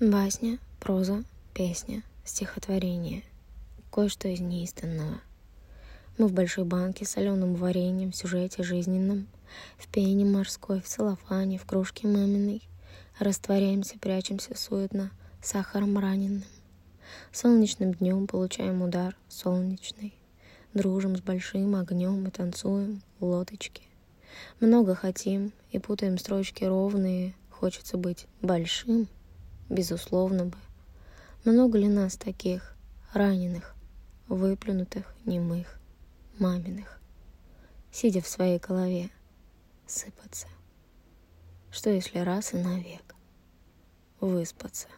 Басня, проза, песня, стихотворение. Кое-что из неизданного. Мы в большой банке с соленым вареньем, в сюжете жизненном, в пене морской, в целлофане, в кружке маминой. Растворяемся, прячемся суетно, сахаром раненым. Солнечным днем получаем удар солнечный. Дружим с большим огнем и танцуем в лодочке. Много хотим и путаем строчки ровные. Хочется быть большим — безусловно бы. Много ли нас таких, раненых, выплюнутых, немых, маминых, сидя в своей голове, сыпаться? Что если раз и навек выспаться?